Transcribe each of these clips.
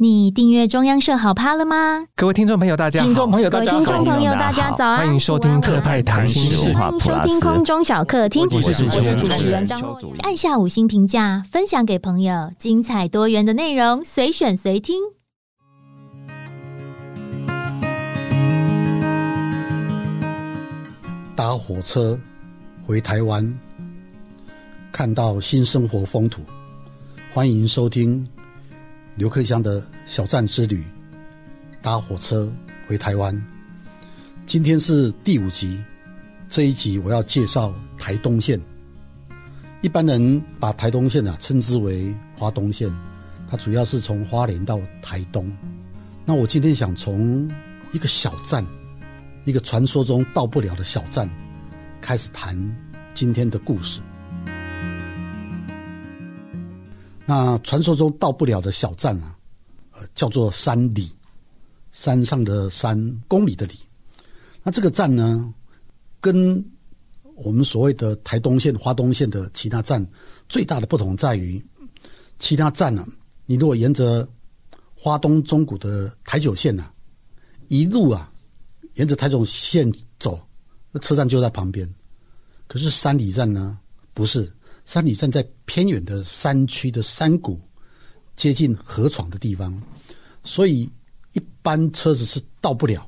你订阅中央社好 POD 了吗？各位听众朋友，大家好！听众朋友，大家好！听众朋友，大家早安！欢迎收听特派谈心事，欢迎收听空中小客厅。我是主持人，主持人张若按下五星评价，分享给朋友，精彩多元的内容，随选随听。搭火车回台湾，看到新生活风土，欢迎收听。刘克襄的小站之旅，搭火车回台湾。今天是第五集，这一集我要介绍台东线。一般人把台东线啊称之为花东线，它主要是从花莲到台东。那我今天想从一个小站，一个传说中到不了的小站，开始谈今天的故事。那传说中到不了的小站啊，呃，叫做山里，山上的山，公里的里。那这个站呢，跟我们所谓的台东线、花东线的其他站最大的不同在于，其他站呢、啊，你如果沿着花东中古的台九线啊，一路啊，沿着台九线走，那车站就在旁边。可是山里站呢，不是。山里站在偏远的山区的山谷，接近河床的地方，所以一般车子是到不了。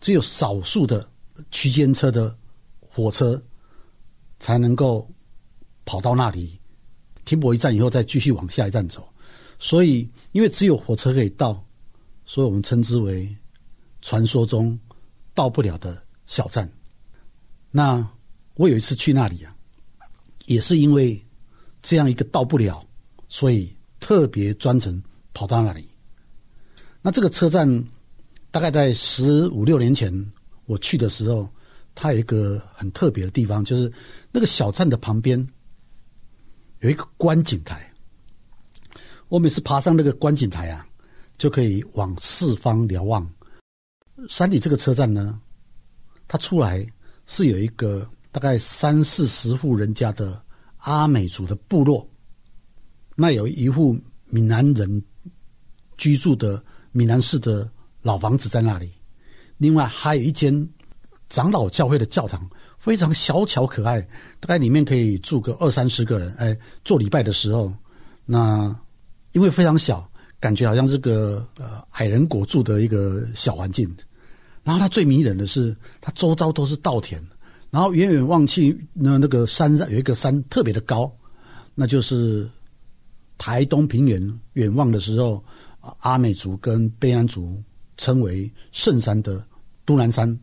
只有少数的区间车的火车才能够跑到那里，停泊一站以后再继续往下一站走。所以，因为只有火车可以到，所以我们称之为传说中到不了的小站。那我有一次去那里啊。也是因为这样一个到不了，所以特别专程跑到那里。那这个车站大概在十五六年前我去的时候，它有一个很特别的地方，就是那个小站的旁边有一个观景台。我每次爬上那个观景台啊，就可以往四方瞭望。山里这个车站呢，它出来是有一个。大概三四十户人家的阿美族的部落，那有一户闽南人居住的闽南式的老房子在那里。另外还有一间长老教会的教堂，非常小巧可爱，大概里面可以住个二三十个人。哎，做礼拜的时候，那因为非常小，感觉好像是个呃矮人国住的一个小环境。然后它最迷人的是，它周遭都是稻田。然后远远望去，那那个山上有一个山特别的高，那就是台东平原。远望的时候，阿美族跟卑南族称为圣山的都兰山。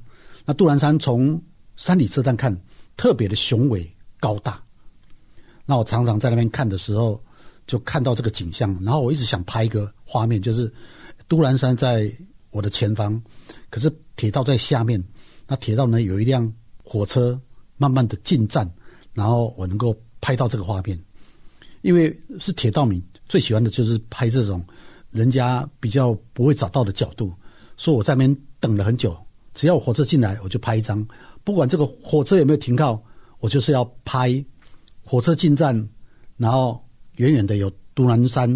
那都兰山从山里车站看，特别的雄伟高大。那我常常在那边看的时候，就看到这个景象。然后我一直想拍一个画面，就是都兰山在我的前方，可是铁道在下面。那铁道呢，有一辆。火车慢慢的进站，然后我能够拍到这个画面，因为是铁道迷，最喜欢的就是拍这种人家比较不会找到的角度，所以我在那边等了很久。只要火车进来，我就拍一张，不管这个火车有没有停靠，我就是要拍火车进站，然后远远的有都兰山，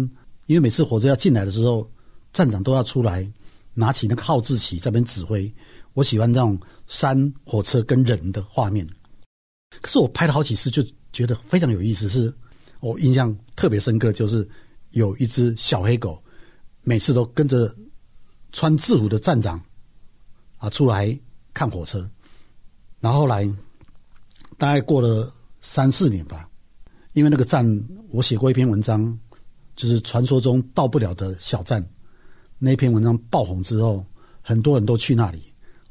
因为每次火车要进来的时候，站长都要出来拿起那个号志旗在那边指挥。我喜欢这种山、火车跟人的画面，可是我拍了好几次，就觉得非常有意思。是我印象特别深刻，就是有一只小黑狗，每次都跟着穿制服的站长啊出来看火车。然后来大概过了三四年吧，因为那个站我写过一篇文章，就是传说中到不了的小站。那篇文章爆红之后，很多人都去那里。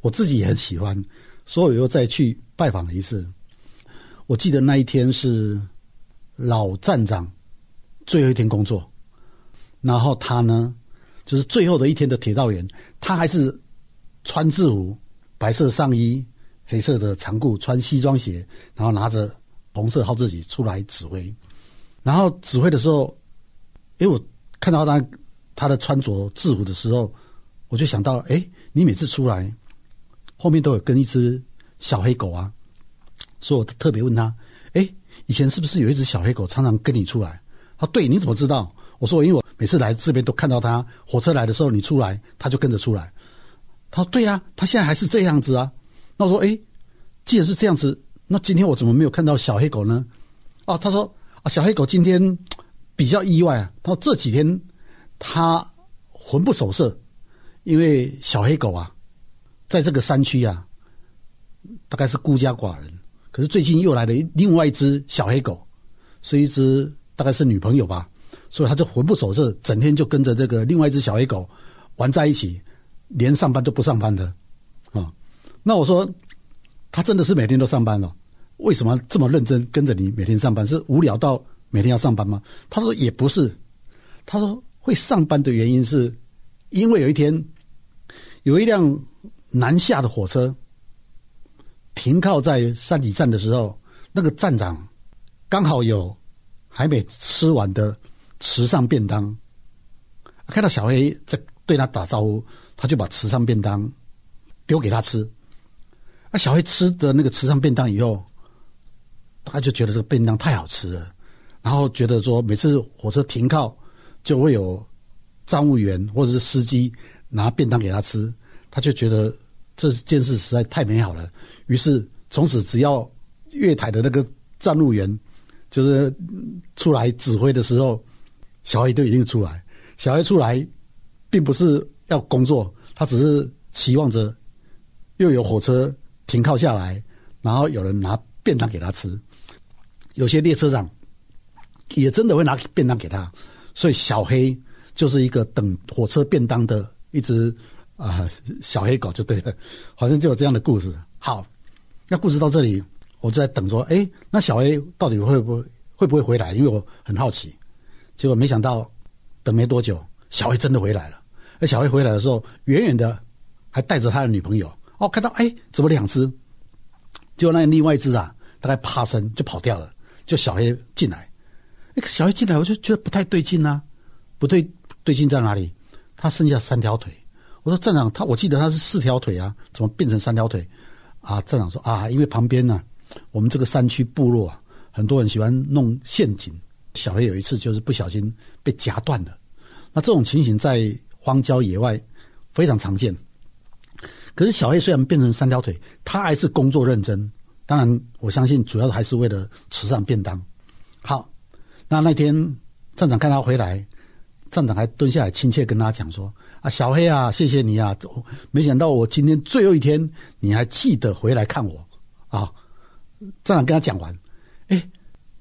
我自己也很喜欢，所以我又再去拜访了一次。我记得那一天是老站长最后一天工作，然后他呢，就是最后的一天的铁道员，他还是穿制服，白色上衣，黑色的长裤，穿西装鞋，然后拿着红色号志旗出来指挥。然后指挥的时候，因为我看到他他的穿着制服的时候，我就想到，哎，你每次出来。后面都有跟一只小黑狗啊，所以我特别问他：“哎，以前是不是有一只小黑狗常常跟你出来？”他对，你怎么知道？我说因为我每次来这边都看到他，火车来的时候你出来，他就跟着出来。他说对呀，他现在还是这样子啊。那我说哎，既然是这样子，那今天我怎么没有看到小黑狗呢？哦，他说啊，小黑狗今天比较意外啊。他说这几天他魂不守舍，因为小黑狗啊，在这个山区啊，大概是孤家寡人。可是最近又来了另外一只小黑狗，是一只大概是女朋友吧，所以他就魂不守舍，整天就跟着这个另外一只小黑狗玩在一起，连上班都不上班的啊。那我说，他真的是每天都上班了？为什么这么认真跟着你每天上班？是无聊到每天要上班吗？他说也不是，他说会上班的原因是，因为有一天有一辆南下的火车。停靠在山里站的时候，那个站长刚好有还没吃完的池上便当，看到小黑在对他打招呼，他就把池上便当丢给他吃。那小黑吃的那个池上便当以后，他就觉得这个便当太好吃了，然后觉得说每次火车停靠就会有站务员或者是司机拿便当给他吃，他就觉得。这件事实在太美好了，于是从此只要月台的那个站务员就是出来指挥的时候，小黑都一定出来。小黑出来，并不是要工作，他只是期望着又有火车停靠下来，然后有人拿便当给他吃。有些列车长也真的会拿便当给他，所以小黑就是一个等火车便当的一只。啊，小黑狗就对了，好像就有这样的故事。好，那故事到这里，我就在等说，哎，那小黑到底会不会会不会回来？因为我很好奇。结果没想到，等没多久，小黑真的回来了。而小黑回来的时候，远远的还带着他的女朋友。哦，看到哎，怎么两只？就那另外一只啊，大概趴身就跑掉了。就小黑进来，那个小黑进来，我就觉得不太对劲啊，不对，对劲在哪里？他剩下三条腿。我说站长，他我记得他是四条腿啊，怎么变成三条腿？啊，站长说啊，因为旁边呢、啊，我们这个山区部落啊，很多人喜欢弄陷阱。小黑有一次就是不小心被夹断了。那这种情形在荒郊野外非常常见。可是小黑虽然变成三条腿，他还是工作认真。当然，我相信主要还是为了慈善便当。好，那那天站长看他回来，站长还蹲下来亲切跟他讲说。啊，小黑啊，谢谢你啊！没想到我今天最后一天，你还记得回来看我啊！站长跟他讲完，哎，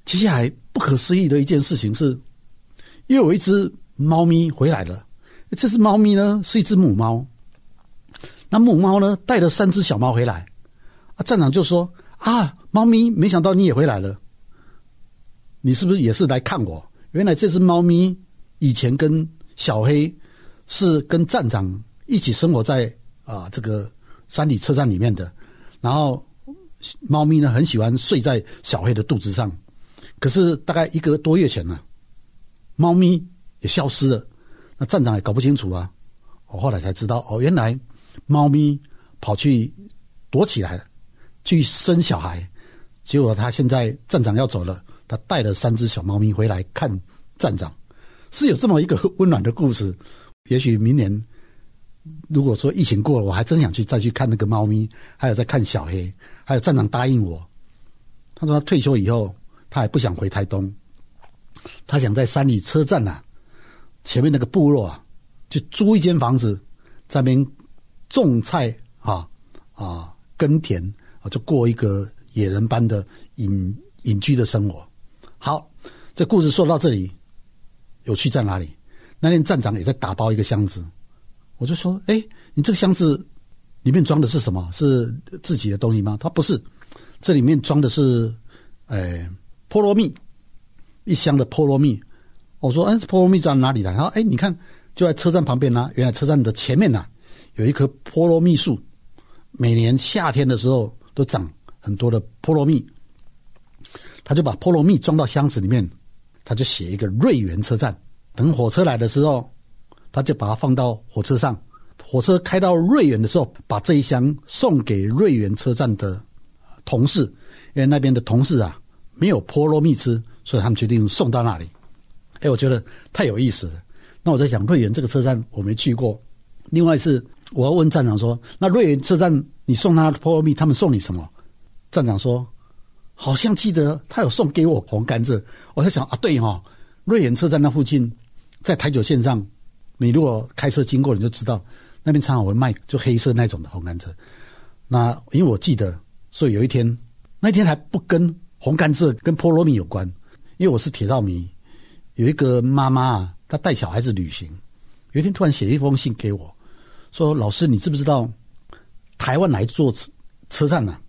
接下来不可思议的一件事情是，又有一只猫咪回来了。这只猫咪呢，是一只母猫。那母猫呢，带了三只小猫回来。啊，站长就说：啊，猫咪，没想到你也回来了。你是不是也是来看我？原来这只猫咪以前跟小黑。是跟站长一起生活在啊、这个山里车站里面的，然后猫咪呢很喜欢睡在小黑的肚子上，可是大概一个多月前呢，猫咪也消失了，那站长也搞不清楚啊，我后来才知道哦，原来猫咪跑去躲起来了，去生小孩，结果他现在站长要走了，他带了三只小猫咪回来看站长，是有这么一个温暖的故事。也许明年，如果说疫情过了，我还真想去再去看那个猫咪，还有再看小黑，还有站长答应我，他说他退休以后，他还不想回台东，他想在山里车站呐、啊，前面那个部落啊，就租一间房子，在那边种菜啊啊耕田啊，就过一个野人般的隐隐居的生活。好，这故事说到这里，有趣在哪里？那天站长也在打包一个箱子，我就说：“哎，你这个箱子里面装的是什么？是自己的东西吗？”他不是，这里面装的是，哎，菠萝蜜，一箱的菠萝蜜。我说：“哎，菠萝蜜在哪里来？”然后：“哎，你看，就在车站旁边呢、啊。原来车站的前面呐、有一棵菠萝蜜树，每年夏天的时候都长很多的菠萝蜜。他就把菠萝蜜装到箱子里面，他就写一个瑞园车站。”等火车来的时候，他就把它放到火车上。火车开到瑞园的时候，把这一箱送给瑞园车站的同事，因为那边的同事啊没有菠萝蜜吃，所以他们决定送到那里。哎，我觉得太有意思了。那我在想，瑞园这个车站我没去过。另外是我要问站长说，那瑞园车站你送他菠萝蜜，他们送你什么？站长说，好像记得他有送给我红甘蔗。我在想啊，对哈、哦，瑞园车站那附近，在台九线上，你如果开车经过，你就知道那边常常会卖就黑色那种的红甘蔗。那因为我记得，所以有一天，那一天还不跟红甘蔗跟菠萝蜜有关，因为我是铁道迷。有一个妈妈啊，她带小孩子旅行，有一天突然写一封信给我，说：“老师，你知不知道台湾哪一座车车站呢、啊？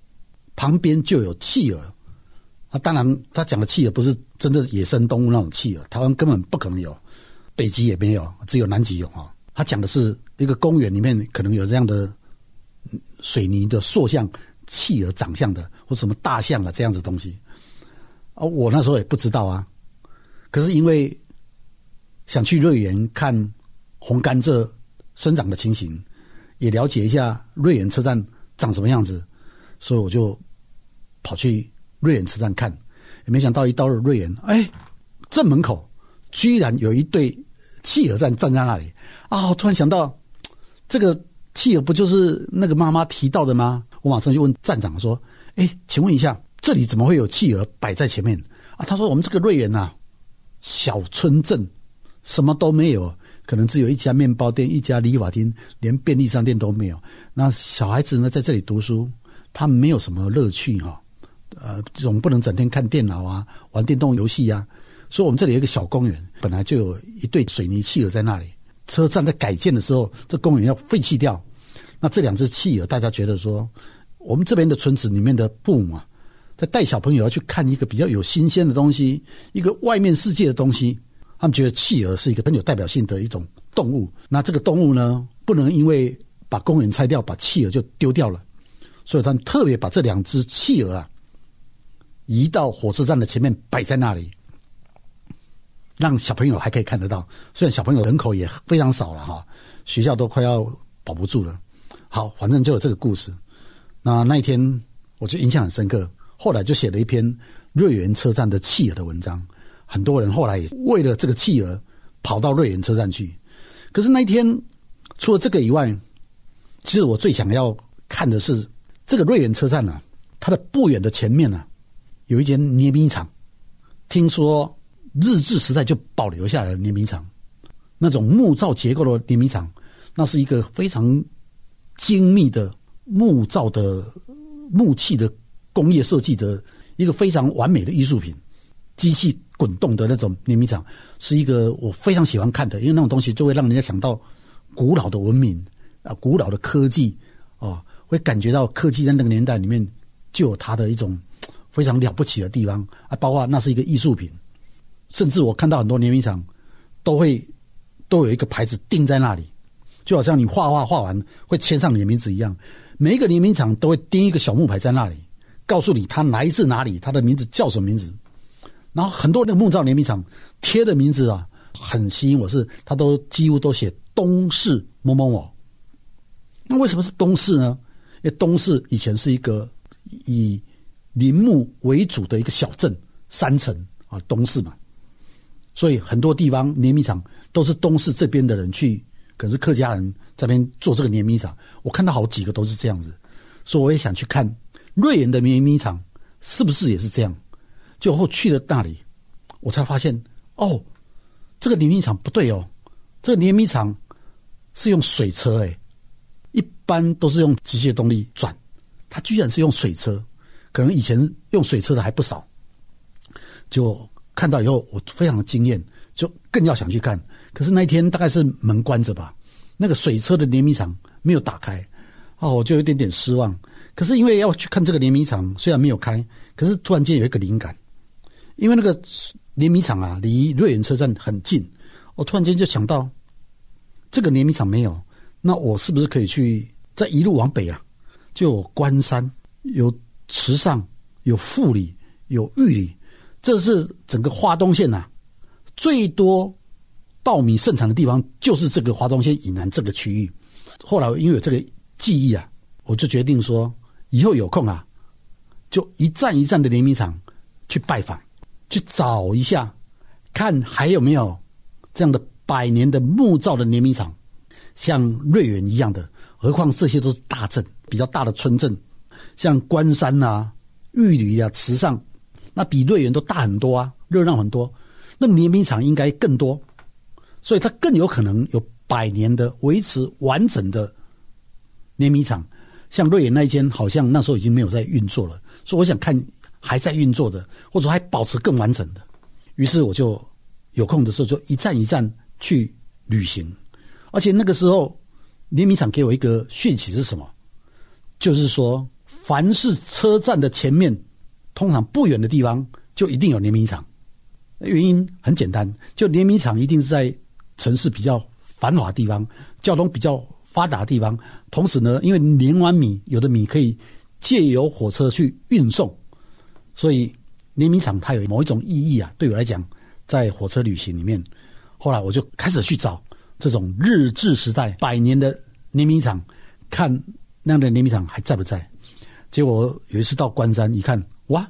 旁边就有企鹅。啊，当然，他讲的企鹅不是真的野生动物那种企鹅，台湾根本不可能有，北极也没有，只有南极有哈。他讲的是一个公园里面可能有这样的水泥的塑像企鹅长相的，或什么大象啊这样子东西。啊，我那时候也不知道啊。”可是因为想去瑞园看红甘蔗生长的情形，也了解一下瑞园车站长什么样子，所以我就跑去瑞园车站看。也没想到一到了瑞园，哎，正门口居然有一对企鹅站站在那里啊！突然想到，这个企鹅不就是那个妈妈提到的吗？我马上就问站长说：“哎，请问一下，这里怎么会有企鹅摆在前面啊？”他说：“我们这个瑞园呐。”小村镇，什么都没有，可能只有一家面包店、一家理发厅，连便利商店都没有。那小孩子呢，在这里读书，他没有什么乐趣哈。呃，总不能整天看电脑啊，玩电动游戏啊。所以，我们这里有一个小公园，本来就有一对水泥企鹅在那里。车站在改建的时候，这公园要废弃掉。那这两只企鹅，大家觉得说，我们这边的村子里面的父母啊。在带小朋友要去看一个比较有新鲜的东西，一个外面世界的东西，他们觉得企鹅是一个很有代表性的一种动物。那这个动物呢，不能因为把公园拆掉，把企鹅就丢掉了，所以他们特别把这两只企鹅啊移到火车站的前面摆在那里，让小朋友还可以看得到。虽然小朋友人口也非常少了哈，学校都快要保不住了。好，反正就有这个故事。那那一天我就印象很深刻。后来就写了一篇瑞园车站的企鹅的文章，很多人后来也为了这个企鹅跑到瑞园车站去。可是那一天除了这个以外，其实我最想要看的是这个瑞园车站呢、啊，它的不远的前面呢、啊，有一间捏米厂。听说日治时代就保留下来的捏米厂，那种木造结构的捏米厂，那是一个非常精密的木造的木器的。工业设计的一个非常完美的艺术品，机器滚动的那种碾米厂，是一个我非常喜欢看的，因为那种东西就会让人家想到古老的文明啊，古老的科技啊，会感觉到科技在那个年代里面就有它的一种非常了不起的地方啊，包括那是一个艺术品，甚至我看到很多联名厂都会都有一个牌子钉在那里，就好像你画画画完会签上你的名字一样，每一个联名厂都会钉一个小木牌在那里。告诉你它来自哪里，它的名字叫什么名字，然后很多那个木造联名厂贴的名字啊，很吸引我是，他都几乎都写东市某某某。那为什么是东市呢？因为东市以前是一个以林木为主的一个小镇山城啊，东市嘛，所以很多地方碾米厂都是东市这边的人去，可是客家人这边做这个碾米厂，我看到好几个都是这样子，所以我也想去看。瑞园的碾米厂是不是也是这样？就后去了那里，我才发现哦，这个碾米厂不对哦，这个碾米厂是用水车诶，一般都是用机械动力转，它居然是用水车，可能以前用水车的还不少。就看到以后，我非常的惊艳，就更要想去看。可是那一天大概是门关着吧，那个水车的碾米厂没有打开，哦，我就有点点失望。可是因为要去看这个碾米厂，虽然没有开，可是突然间有一个灵感，因为那个碾米厂啊离瑞园车站很近，我突然间就想到，这个碾米厂没有，那我是不是可以去再一路往北啊？就关山、有池上、有富里、有玉里，这是整个花东县呐、最多稻米盛产的地方，就是这个花东县以南这个区域。后来因为有这个记忆啊，我就决定说。以后有空啊，就一站一站的碾米厂去拜访，去找一下，看还有没有这样的百年的木造的碾米厂，像瑞园一样的。何况这些都是大镇，比较大的村镇，像关山啊、玉里啊、池上，那比瑞园都大很多啊，热闹很多。那碾米厂应该更多，所以它更有可能有百年的维持完整的碾米厂。像瑞园那一间，好像那时候已经没有在运作了，所以我想看还在运作的，或者还保持更完整的。于是我就有空的时候就一站一站去旅行，而且那个时候。碾米厂给我一个讯息是什么？就是说，凡是车站的前面，通常不远的地方，就一定有碾米厂。原因很简单，就碾米厂一定是在城市比较繁华地方，交通比较发达的地方。同时呢，因为碾完米，有的米可以借由火车去运送，所以碾米厂它有某一种意义啊。对我来讲，在火车旅行里面，后来我就开始去找。这种日治时代百年的碾米厂，看那样的碾米厂还在不在？结果有一次到关山一看，哇，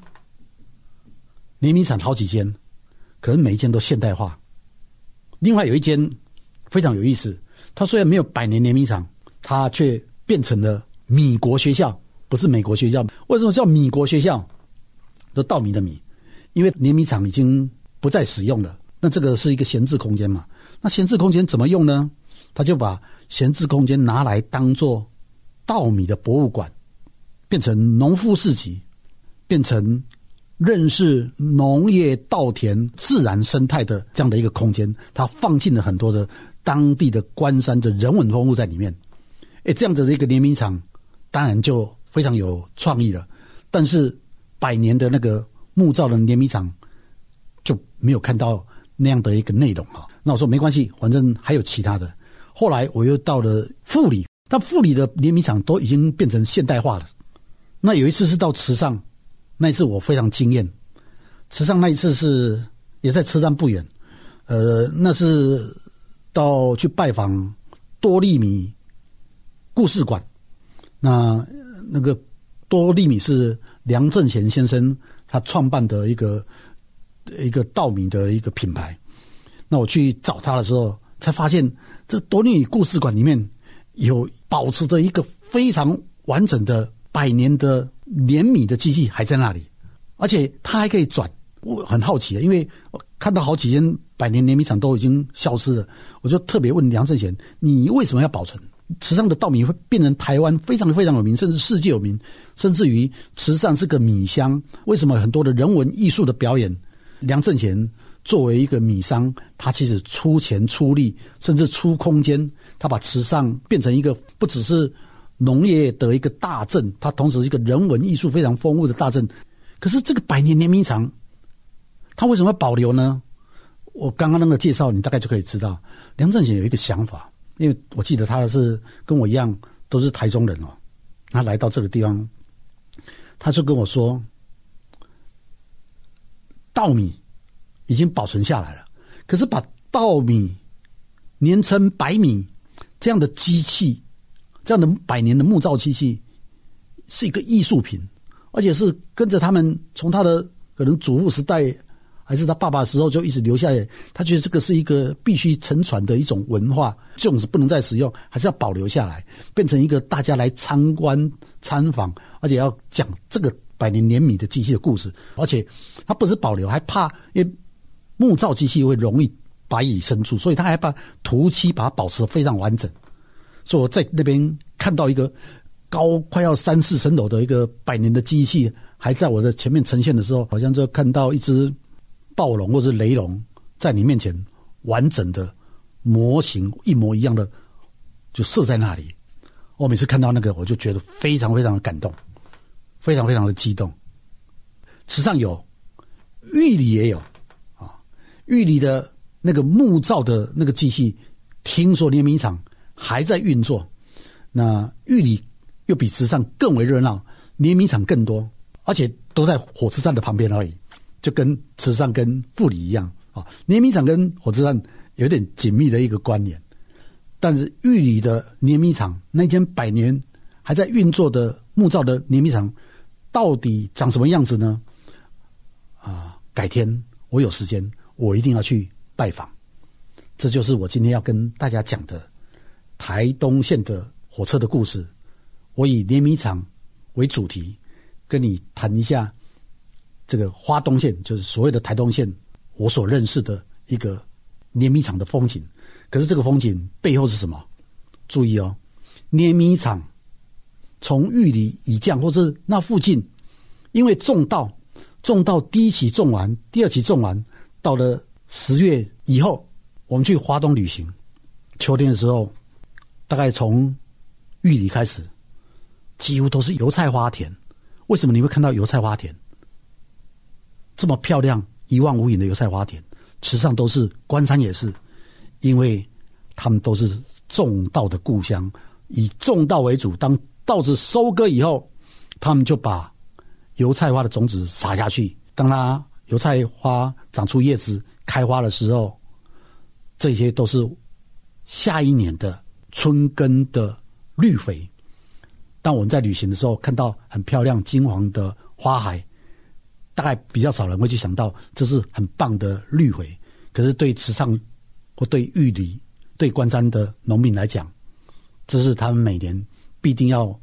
碾米厂好几间，可能每一间都现代化。另外有一间非常有意思，它虽然没有百年碾米厂，它却变成了米国学校，不是美国学校。为什么叫米国学校？都稻米的米，因为碾米厂已经不再使用了，那这个是一个闲置空间嘛。那闲置空间怎么用呢？他就把闲置空间拿来当做稻米的博物馆，变成农夫市集，变成认识农业稻田自然生态的这样的一个空间。他放进了很多的当地的关山的人文风物在里面。诶，这样子的一个联名厂，当然就非常有创意了。但是百年的那个木造的联名厂就没有看到那样的一个内容啊。那我说没关系，反正还有其他的。后来我又到了富里，但富里的联名厂都已经变成现代化了。那有一次是到池上，那一次我非常惊艳。池上那一次是也在车站不远，呃，那是到去拜访多利米故事馆。那那个多利米是梁正贤先生他创办的一个一个稻米的一个品牌。那我去找他的时候，才发现这多利米故事馆里面有保持着一个非常完整的百年的碾米的机器还在那里，而且它还可以转。我很好奇，因为我看到好几间百年碾米厂都已经消失了，我就特别问梁正贤：“你为什么要保存？池上的稻米会变成台湾非常非常有名，甚至世界有名，甚至于池上是个米乡，为什么很多的人文艺术的表演？”梁正贤。作为一个米商，他其实出钱出力，甚至出空间，他把池上变成一个不只是农业的一个大镇，它同时是一个人文艺术非常丰富的大镇。可是这个百年碾米厂，它为什么要保留呢？我刚刚那个介绍，你大概就可以知道，梁正贤有一个想法，因为我记得他是跟我一样都是台中人哦，他来到这个地方，他就跟我说，稻米。已经保存下来了，可是把稻米碾成白米这样的机器，这样的百年的木造机器，是一个艺术品，而且是跟着他们从他的可能祖父时代还是他爸爸时候就一直留下来。他觉得这个是一个必须承传的一种文化，这种是不能再使用，还是要保留下来，变成一个大家来参观参访，而且要讲这个百年年米的机器的故事。而且他不是保留，还怕因为。木造机器会容易白蚁生出，所以他还把涂漆把它保持非常完整。所以我在那边看到一个高快要三四层楼的一个百年的机器，还在我的前面呈现的时候，好像就看到一只暴龙或者雷龙在你面前完整的模型一模一样的就设在那里。我每次看到那个，我就觉得非常非常的感动，非常非常的激动。池上有，玉里也有啊。玉里的那个木造的那个机器，听说联名厂还在运作。那玉里又比池上更为热闹，碾米厂更多，而且都在火车站的旁边而已，就跟池上跟富里一样啊。碾米厂跟火车站有点紧密的一个关联。但是玉里的碾米厂那间百年还在运作的木造的碾米厂，到底长什么样子呢？啊，改天我有时间。我一定要去拜访。这就是我今天要跟大家讲的台东线的火车的故事。我以碾米厂为主题，跟你谈一下这个花东线，就是所谓的台东线，我所认识的一个碾米厂的风景。可是这个风景背后是什么？注意哦，碾米厂从玉里以降，或者那附近，因为种稻，种稻第一期种完，第二期种完，到了十月以后，我们去花东旅行，秋天的时候，大概从玉里开始，几乎都是油菜花田。为什么你会看到油菜花田这么漂亮、一望无垠的油菜花田？池上都是，关山也是，因为他们都是种稻的故乡，以种稻为主。当稻子收割以后，他们就把油菜花的种子撒下去。当它油菜花长出叶子、开花的时候，这些都是下一年的春耕的绿肥。当我们在旅行的时候，看到很漂亮金黄的花海，大概比较少人会去想到这是很棒的绿肥。可是对池上或对玉里、对关山的农民来讲，这是他们每年必定要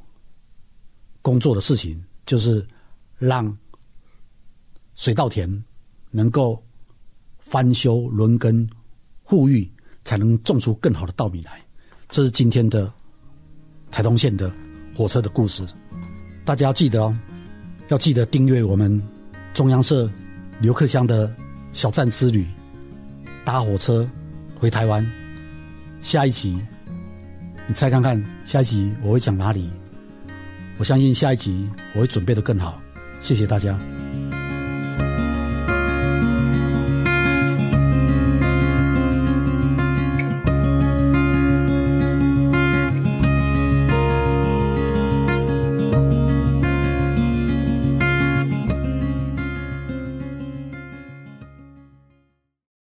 工作的事情，就是让水稻田能够翻修、轮耕、护育，才能种出更好的稻米来。这是今天的台东线的火车的故事，大家要记得哦，要记得订阅我们中央社刘克襄的小站之旅，搭火车回台湾。下一集，你猜看看，下一集我会讲哪里？我相信下一集我会准备得更好。谢谢大家。